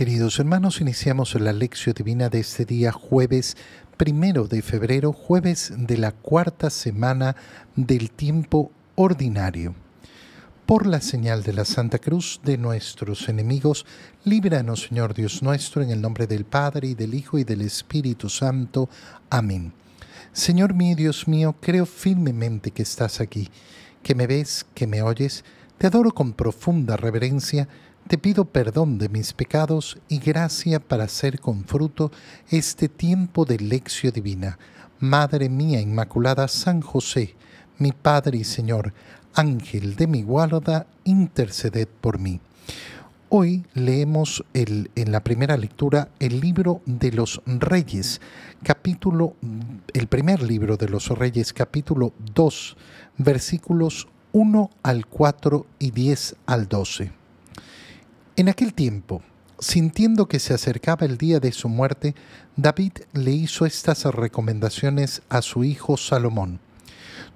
Queridos hermanos, iniciamos la lección divina de este día jueves primero de febrero, jueves de la cuarta semana del tiempo ordinario. Por la señal de la Santa Cruz de nuestros enemigos, líbranos Señor Dios nuestro, en el nombre del Padre y del Hijo y del Espíritu Santo. Amén. Señor mío, Dios mío, creo firmemente que estás aquí, que me ves, que me oyes, te adoro con profunda reverencia, te pido perdón de mis pecados y gracia para hacer con fruto este tiempo de lección divina. Madre mía Inmaculada San José, mi Padre y Señor, Ángel de mi guarda, interceded por mí. Hoy leemos en la primera lectura el libro de los Reyes, capítulo, el primer libro de los Reyes, capítulo 2, versículos 1 al 4 y 10 al 12. En aquel tiempo, sintiendo que se acercaba el día de su muerte, David le hizo estas recomendaciones a su hijo Salomón.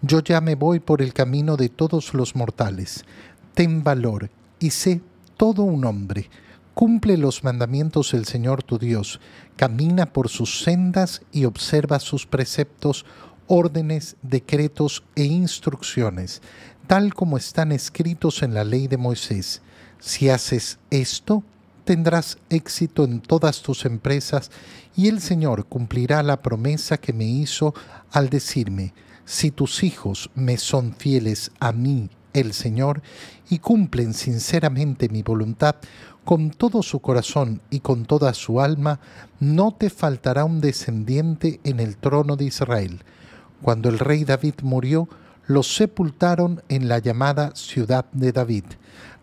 Yo ya me voy por el camino de todos los mortales. Ten valor y sé todo un hombre. Cumple los mandamientos del Señor tu Dios. Camina por sus sendas y observa sus preceptos, órdenes, decretos e instrucciones, tal como están escritos en la ley de Moisés si haces esto, tendrás éxito en todas tus empresas y el Señor cumplirá la promesa que me hizo al decirme, si tus hijos me son fieles a mí, el Señor, y cumplen sinceramente mi voluntad, con todo su corazón y con toda su alma, no te faltará un descendiente en el trono de Israel. Cuando el rey David murió, lo sepultaron en la llamada ciudad de David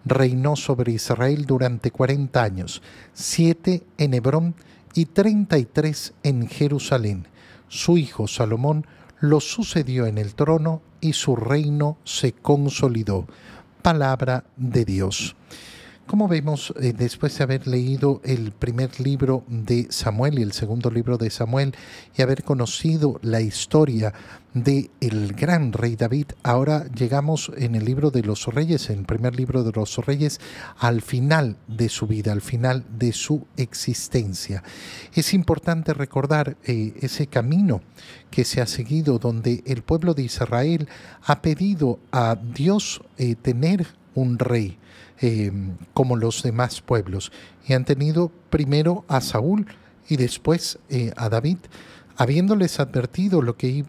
reinó sobre Israel durante cuarenta años, siete en Hebrón y treinta y tres en Jerusalén. Su hijo Salomón lo sucedió en el trono y su reino se consolidó. Palabra de Dios. Como vemos, eh, después de haber leído el primer libro de Samuel y el segundo libro de Samuel y haber conocido la historia de el gran rey David, ahora llegamos en el libro de los reyes, en el primer libro de los reyes, al final de su vida, al final de su existencia. Es importante recordar eh, ese camino que se ha seguido donde el pueblo de Israel ha pedido a Dios eh, tener un rey Em, como los demás pueblos. Y han tenido primero a Saúl y después eh, a David, habiéndoles advertido lo que,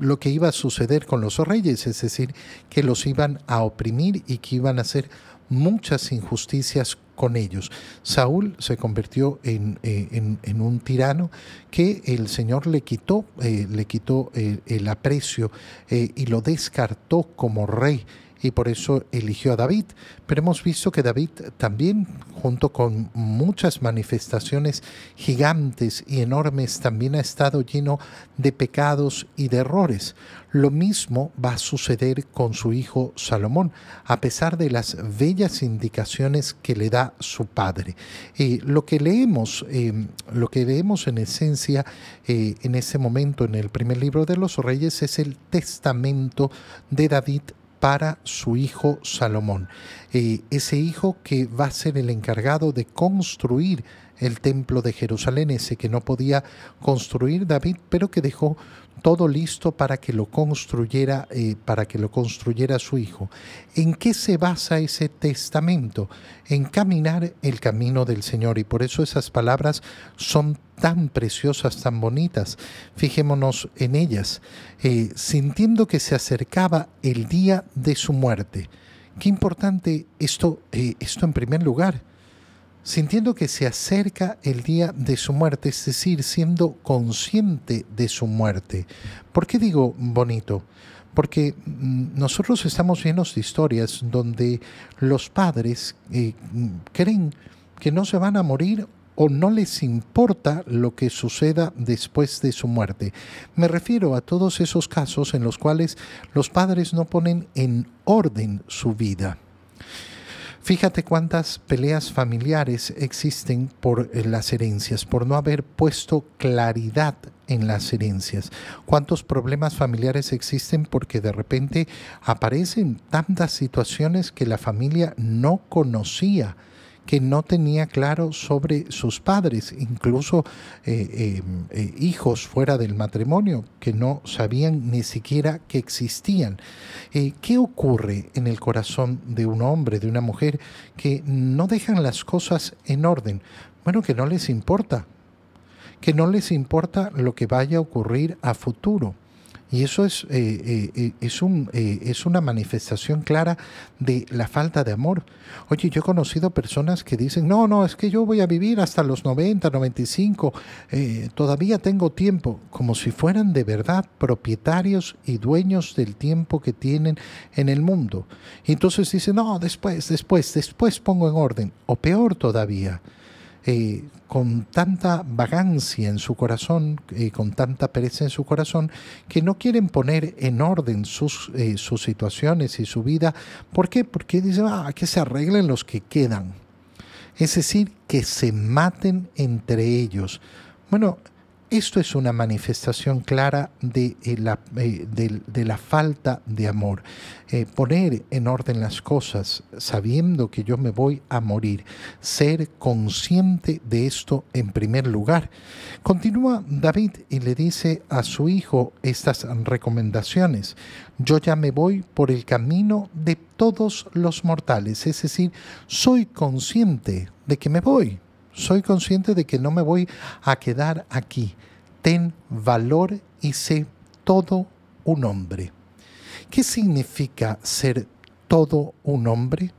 lo que iba a suceder con los reyes, es decir, que los iban a oprimir y que iban a hacer muchas injusticias con ellos. Saúl se convirtió en, eh, un tirano que el Señor le quitó, eh, le quitó el aprecio y lo descartó como rey y por eso eligió a David. Pero hemos visto que David también, junto con muchas manifestaciones gigantes y enormes, también ha estado lleno de pecados y de errores. Lo mismo va a suceder con su hijo Salomón, a pesar de las bellas indicaciones que le da su padre. Eh, lo que leemos, eh, lo que leemos en esencia eh, en ese momento en el primer libro de los Reyes es el testamento de David para su hijo Salomón. Eh, ese hijo que va a ser el encargado de construir el templo de Jerusalén, ese que no podía construir David, pero que dejó todo listo para que lo construyera, eh, para que lo construyera su hijo. ¿En qué se basa ese testamento? En caminar el camino del Señor. Y por eso esas palabras son tan preciosas, tan bonitas. Fijémonos en ellas. Eh, sintiendo que se acercaba el día de su muerte. Qué importante esto, eh, esto en primer lugar sintiendo que se acerca el día de su muerte, es decir, siendo consciente de su muerte. ¿Por qué digo bonito? Porque mm, nosotros estamos llenos de historias donde los padres eh, creen que no se van a morir o no les importa lo que suceda después de su muerte. Me refiero a todos esos casos en los cuales los padres no ponen en orden su vida. Fíjate cuántas peleas familiares existen por eh, las herencias, por no haber puesto claridad en las herencias. Cuántos problemas familiares existen porque de repente aparecen tantas situaciones que la familia no conocía que no tenía claro sobre sus padres, incluso eh, em, eh, hijos fuera del matrimonio que no sabían ni siquiera que existían. Eh, ¿Qué ocurre en el corazón de un hombre, de una mujer, que no dejan las cosas en orden? Bueno, que no les importa, que no les importa lo que vaya a ocurrir a futuro y eso es, eh, eh, eh, es, un, es una manifestación clara de la falta de amor. Oye, yo he conocido personas que dicen, no, no, es que yo voy a vivir hasta los 90, 95, todavía tengo tiempo, como si fueran de verdad propietarios y dueños del tiempo que tienen en el mundo. Y entonces dicen, no, después, después, después pongo en orden. O peor todavía, eh, con tanta vagancia en su corazón, eh, con tanta pereza en su corazón, que no quieren poner en orden sus, eh, sus situaciones y su vida. ¿Por qué? Porque dicen, ah, que se arreglen los que quedan. Es decir, que se maten entre ellos. Bueno, esto es una manifestación clara de, eh, la, eh, de, la, falta de amor. Eh, poner en orden las cosas sabiendo que yo me voy a morir. Ser consciente de esto en primer lugar. Continúa David y le dice a su hijo estas recomendaciones. Yo ya me voy por el camino de todos los mortales. Es decir, soy consciente de que me voy soy consciente de que no me voy a quedar aquí. Ten valor y sé todo un hombre. ¿Qué significa ser todo un hombre?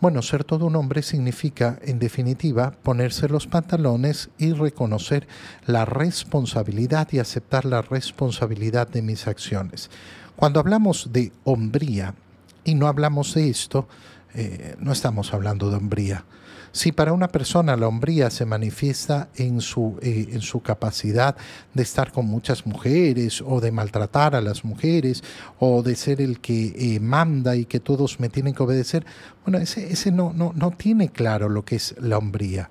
Bueno, ser todo un hombre significa, en definitiva, ponerse los pantalones y reconocer la responsabilidad y aceptar la responsabilidad de mis acciones. Cuando hablamos de hombría y no hablamos de esto, eh, no estamos hablando de hombría. Si para una persona la hombría se manifiesta en su, eh, en su capacidad de estar con muchas mujeres o de maltratar a las mujeres o de ser el que eh, manda y que todos me tienen que obedecer, bueno, ese, ese no, no, no tiene claro lo que es la hombría.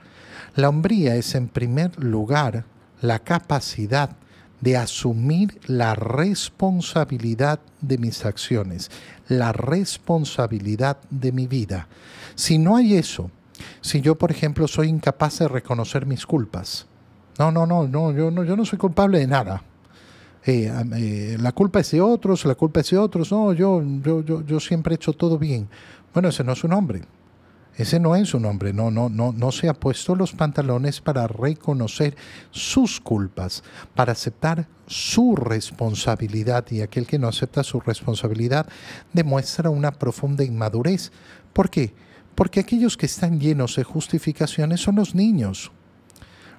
La hombría es en primer lugar la capacidad de asumir la responsabilidad de mis acciones, la responsabilidad de mi vida. Si no hay eso, si yo, por ejemplo, soy incapaz de reconocer mis culpas, no, no, no, no, yo no, yo no soy culpable de nada. Eh, eh, la culpa es de otros, la culpa es de otros, no, yo, yo, yo, yo siempre he hecho todo bien. Bueno, ese no es un hombre. Ese no es un hombre, no, no, no, no se ha puesto los pantalones para reconocer sus culpas, para aceptar su responsabilidad y aquel que no acepta su responsabilidad demuestra una profunda inmadurez. ¿Por qué? Porque aquellos que están llenos de justificaciones son los niños.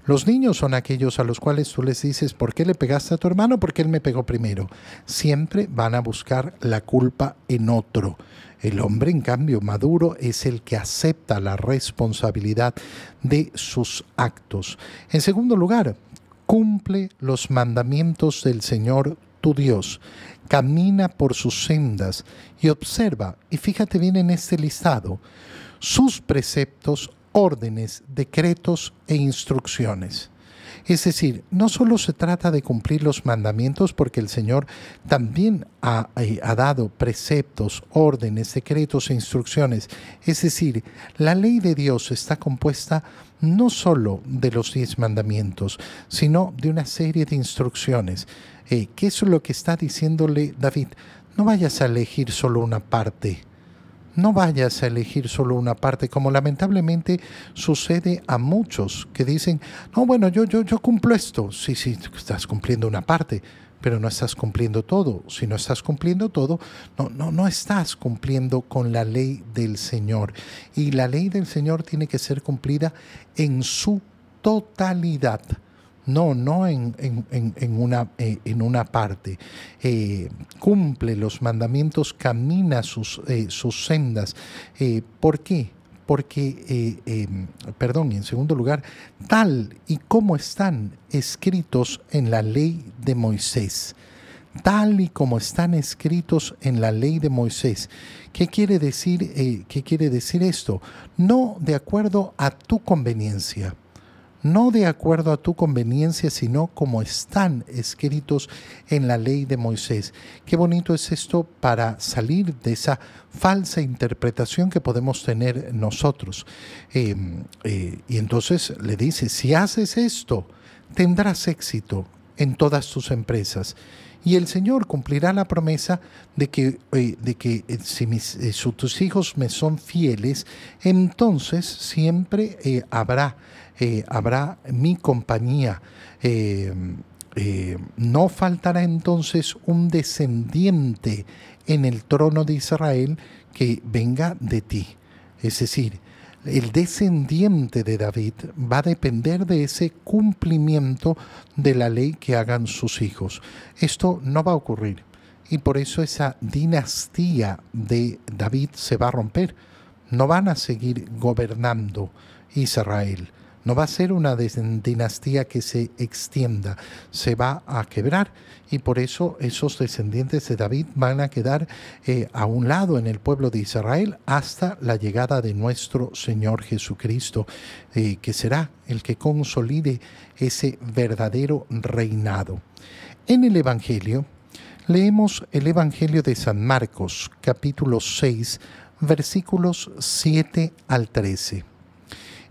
Los niños son aquellos a los cuales tú les dices, ¿por qué le pegaste a tu hermano? Porque él me pegó primero. Siempre van a buscar la culpa en otro. El hombre, en cambio, maduro es el que acepta la responsabilidad de sus actos. En segundo lugar, cumple los mandamientos del Señor tu Dios, camina por sus sendas y observa, y fíjate bien en este listado, sus preceptos, órdenes, decretos e instrucciones. Es decir, no solo se trata de cumplir los mandamientos, porque el Señor también ha, eh, ha, dado preceptos, órdenes, decretos e instrucciones. Es decir, la ley de Dios está compuesta no solo de los diez mandamientos, sino de una serie de instrucciones. Eh, ¿Qué es lo que está diciéndole David? No vayas a elegir solo una parte no vayas a elegir solo una parte, como lamentablemente sucede a muchos que dicen, no, bueno, yo, yo, yo cumplo esto. Sí, sí, estás cumpliendo una parte, pero no estás cumpliendo todo. Si no estás cumpliendo todo, no, no, no estás cumpliendo con la ley del Señor. Y la ley del Señor tiene que ser cumplida en su totalidad. No, no en, una, eh, en una, parte. Eh, cumple los mandamientos, camina sus, eh, sus sendas. ¿Por qué? Porque, em, perdón, en segundo lugar, tal y como están escritos en la ley de Moisés tal y como están escritos en la ley de Moisés. ¿Qué quiere decir, qué quiere decir esto? No de acuerdo a tu conveniencia, no de acuerdo a tu conveniencia, sino como están escritos en la ley de Moisés. Qué bonito es esto para salir de esa falsa interpretación que podemos tener nosotros. Em, eh, y entonces le dice, si haces esto, tendrás éxito en todas tus empresas. Y el Señor cumplirá la promesa de que, eh, de que eh, si, mis, tus hijos me son fieles, entonces siempre habrá, habrá mi compañía. no faltará entonces un descendiente en el trono de Israel que venga de ti. Es decir, el descendiente de David va a depender de ese cumplimiento de la ley que hagan sus hijos. Esto no va a ocurrir y por eso esa dinastía de David se va a romper. No van a seguir gobernando Israel. No va a ser una dinastía que se extienda, se va a quebrar y por eso esos descendientes de David van a quedar eh, a un lado en el pueblo de Israel hasta la llegada de nuestro Señor Jesucristo, eh, que será el que consolide ese verdadero reinado. En el Evangelio, leemos el Evangelio de San Marcos, capítulo 6, versículos 7 al 13.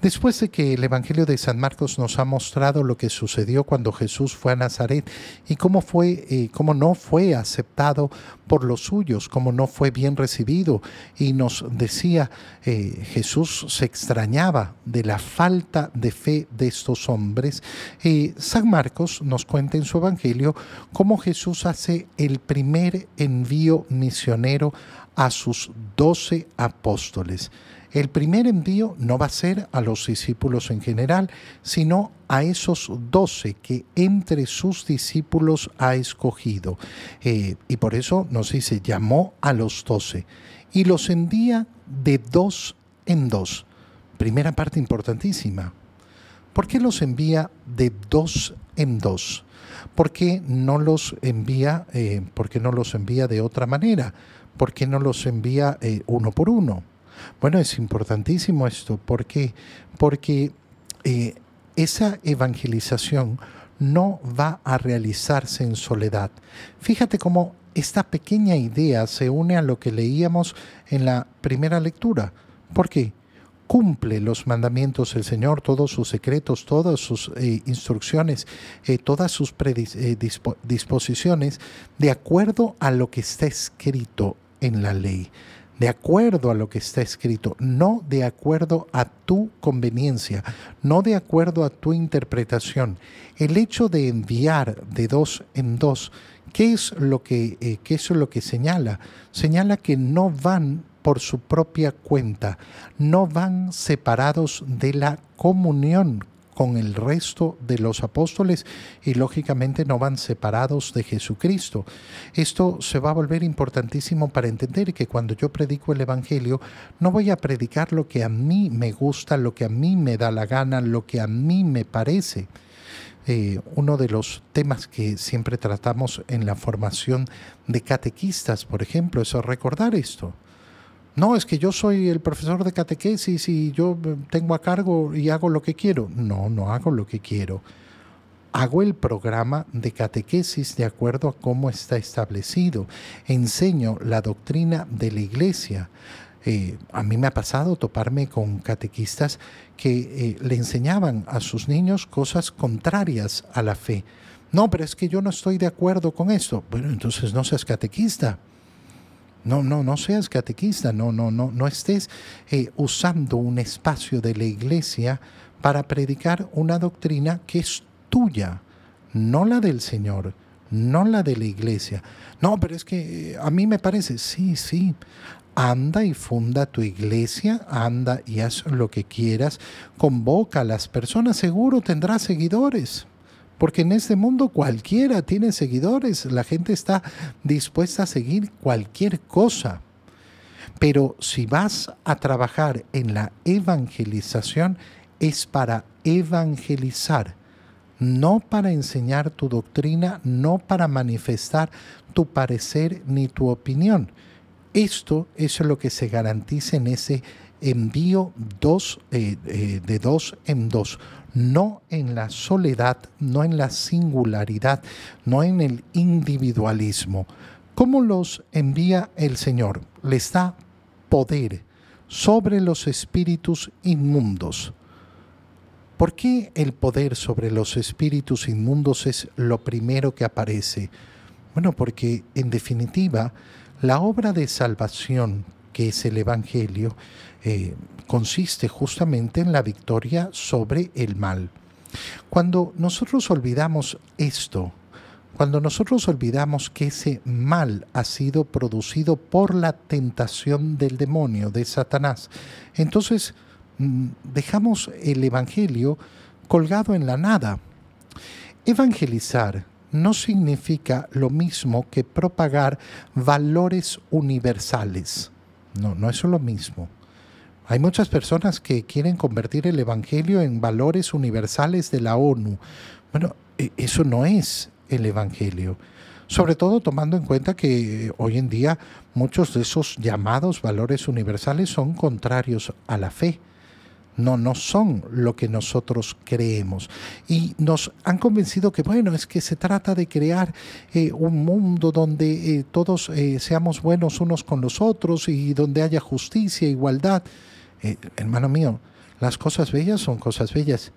Después de que el Evangelio de San Marcos nos ha mostrado lo que sucedió cuando Jesús fue a Nazaret y cómo fue, eh, cómo no fue aceptado por los suyos, cómo no fue bien recibido, y nos decía eh, Jesús se extrañaba de la falta de fe de estos hombres. San Marcos nos cuenta en su Evangelio cómo Jesús hace el primer envío misionero a sus doce apóstoles. El primer envío no va a ser a los discípulos en general, sino a esos doce que entre sus discípulos ha escogido. Eh, y por eso nos dice, llamó a los doce y los envía de dos en dos. Primera parte importantísima. ¿Por qué los envía de dos en dos? ¿Por qué no los envía, eh, no los envía de otra manera? ¿Por qué no los envía eh, uno por uno? Bueno, es importantísimo esto. ¿Por qué? Porque eh, esa evangelización no va a realizarse en soledad. Fíjate cómo esta pequeña idea se une a lo que leíamos en la primera lectura. ¿Por qué? Cumple los mandamientos del Señor, todos sus secretos, todas sus eh, instrucciones, eh, todas sus disposiciones, de acuerdo a lo que está escrito en la ley de acuerdo a lo que está escrito, no de acuerdo a tu conveniencia, no de acuerdo a tu interpretación. El hecho de enviar de dos en dos, ¿qué es lo que, eh, qué es lo que señala? Señala que no van por su propia cuenta, no van separados de la comunión con el resto de los apóstoles y lógicamente no van separados de Jesucristo. Esto se va a volver importantísimo para entender que cuando yo predico el Evangelio no voy a predicar lo que a mí me gusta, lo que a mí me da la gana, lo que a mí me parece. Eh, uno de los temas que siempre tratamos en la formación de catequistas, por ejemplo, es recordar esto. No, es que yo soy el profesor de catequesis y yo tengo a cargo y hago lo que quiero. No, no hago lo que quiero. Hago el programa de catequesis de acuerdo a cómo está establecido. Enseño la doctrina de la iglesia. Eh, a mí me ha pasado toparme con catequistas que eh, le enseñaban a sus niños cosas contrarias a la fe. No, pero es que yo no estoy de acuerdo con esto. Bueno, entonces no seas catequista No, no, no seas catequista, no, no, no, no estés eh, usando un espacio de la iglesia para predicar una doctrina que es tuya, no la del Señor, no la de la iglesia. No, pero es que eh, a mí me parece, sí, sí, anda y funda tu iglesia, anda y haz lo que quieras, convoca a las personas, seguro tendrás seguidores. Porque en este mundo cualquiera tiene seguidores, la gente está dispuesta a seguir cualquier cosa. Pero si vas a trabajar en la evangelización, es para evangelizar, no para enseñar tu doctrina, no para manifestar tu parecer ni tu opinión. Esto es lo que se garantiza en ese envío dos, eh, eh, de dos en dos no en la soledad, no en la singularidad, no en el individualismo. ¿Cómo los envía el Señor? Les da poder sobre los espíritus inmundos. ¿Por qué el poder sobre los espíritus inmundos es lo primero que aparece? Bueno, porque en definitiva la obra de salvación que es el Evangelio eh, consiste justamente en la victoria sobre el mal. Cuando nosotros olvidamos esto, cuando nosotros olvidamos que ese mal ha sido producido por la tentación del demonio, de Satanás, entonces mm, dejamos el Evangelio colgado en la nada. Evangelizar no significa lo mismo que propagar valores universales. No, no es lo mismo. Hay muchas personas que quieren convertir el Evangelio en valores universales de la ONU. Bueno, e, eso no es el Evangelio. Sobre todo tomando en cuenta que hoy en día muchos de esos llamados valores universales son contrarios a la fe. No, no son lo que nosotros creemos. Y nos han convencido que, bueno, es que se trata de crear eh, un mundo donde eh, todos eh, seamos buenos unos con los otros y donde haya justicia, igualdad. Hermano mío, las cosas bellas son cosas bellas,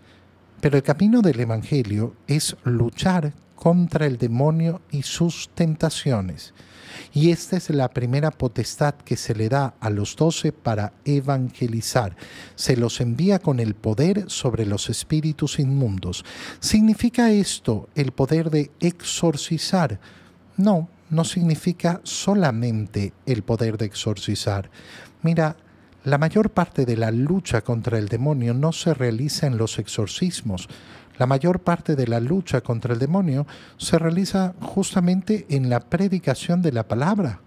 pero el camino del Evangelio es luchar contra el demonio y sus tentaciones. Y esta es la primera potestad que se le da a los doce para evangelizar. Se los envía con el poder sobre los espíritus inmundos. ¿Significa esto el poder de exorcizar? No, no significa solamente el poder de exorcizar. Mira, la mayor parte de la lucha contra el demonio no se realiza en los exorcismos. La mayor parte de la lucha contra el demonio se realiza justamente en la predicación de la palabra.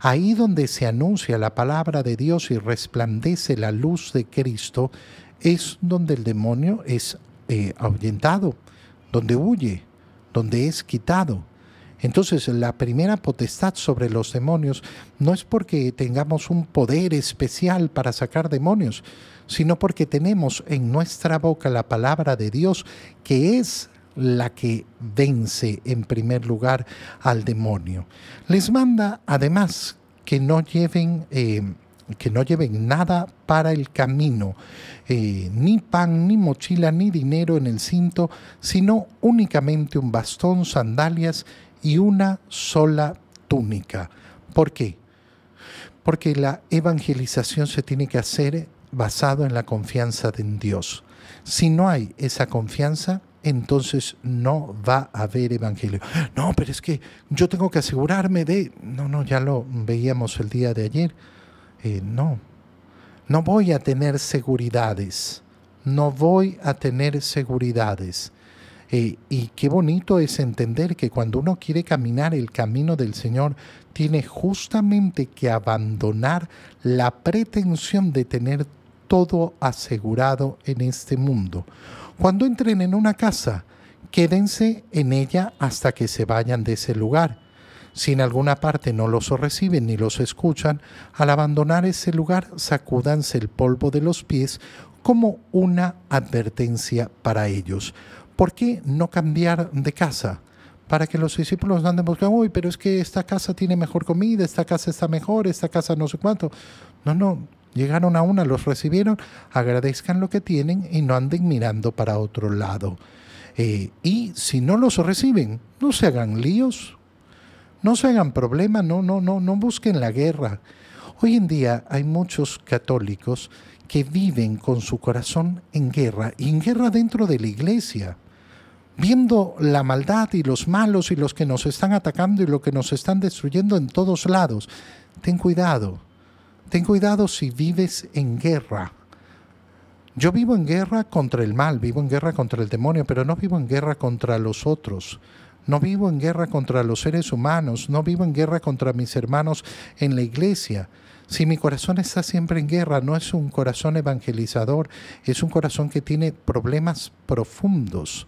Ahí donde se anuncia la palabra de Dios y resplandece la luz de Cristo, es donde el demonio es eh, ahuyentado, donde huye, donde es quitado. Entonces la primera potestad sobre los demonios no es porque tengamos un poder especial para sacar demonios, sino porque tenemos en nuestra boca la palabra de Dios que es la que vence en primer lugar al demonio. Les manda además que no lleven... Eh, que no lleven nada para el camino, eh, ni pan, ni mochila, ni dinero en el cinto, sino únicamente un bastón, sandalias y una sola túnica. ¿Por qué? Porque la evangelización se tiene que hacer basado en la confianza en Dios. Si no hay esa confianza, entonces no va a haber evangelio. No, pero es que yo tengo que asegurarme de... No, no, ya lo veíamos el día de ayer. Eh, no, no voy a tener seguridades. No voy a tener seguridades. Eh, y qué bonito es entender que cuando uno quiere caminar el camino del Señor, tiene justamente que abandonar la pretensión de tener todo asegurado en este mundo. Cuando entren en una casa, quédense en ella hasta que se vayan de ese lugar. Si en alguna parte no los reciben ni los escuchan, al abandonar ese lugar, sacúdanse el polvo de los pies como una advertencia para ellos. ¿Por qué no cambiar de casa? Para que los discípulos anden buscando, uy, pero es que esta casa tiene mejor comida, esta casa está mejor, esta casa no sé cuánto. No, no, llegaron a una, los recibieron, agradezcan lo que tienen y no anden mirando para otro lado. Eh, y si no los reciben, no se hagan líos, No se hagan problema, no, no, no, no busquen la guerra. Hoy en día hay muchos católicos que viven con su corazón en guerra y en guerra dentro de la iglesia, viendo la maldad y los malos y los que nos están atacando y lo que nos están destruyendo en todos lados. Ten cuidado, ten cuidado si vives en guerra. Yo vivo en guerra contra el mal, vivo en guerra contra el demonio, pero no vivo en guerra contra los otros. No vivo en guerra contra los seres humanos, no vivo en guerra contra mis hermanos en la iglesia. Si mi corazón está siempre en guerra, no es un corazón evangelizador, es un corazón que tiene problemas profundos.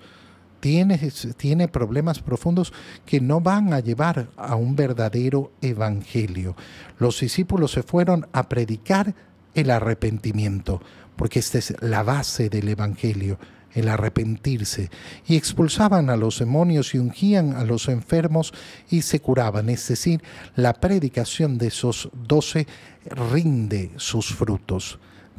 Tiene, tiene, problemas profundos que no van a llevar a un verdadero evangelio. Los discípulos se fueron a predicar el arrepentimiento, porque esta es la base del evangelio el arrepentirse, y expulsaban a los demonios y ungían a los enfermos y se curaban. Es decir, la predicación de esos doce rinde sus frutos.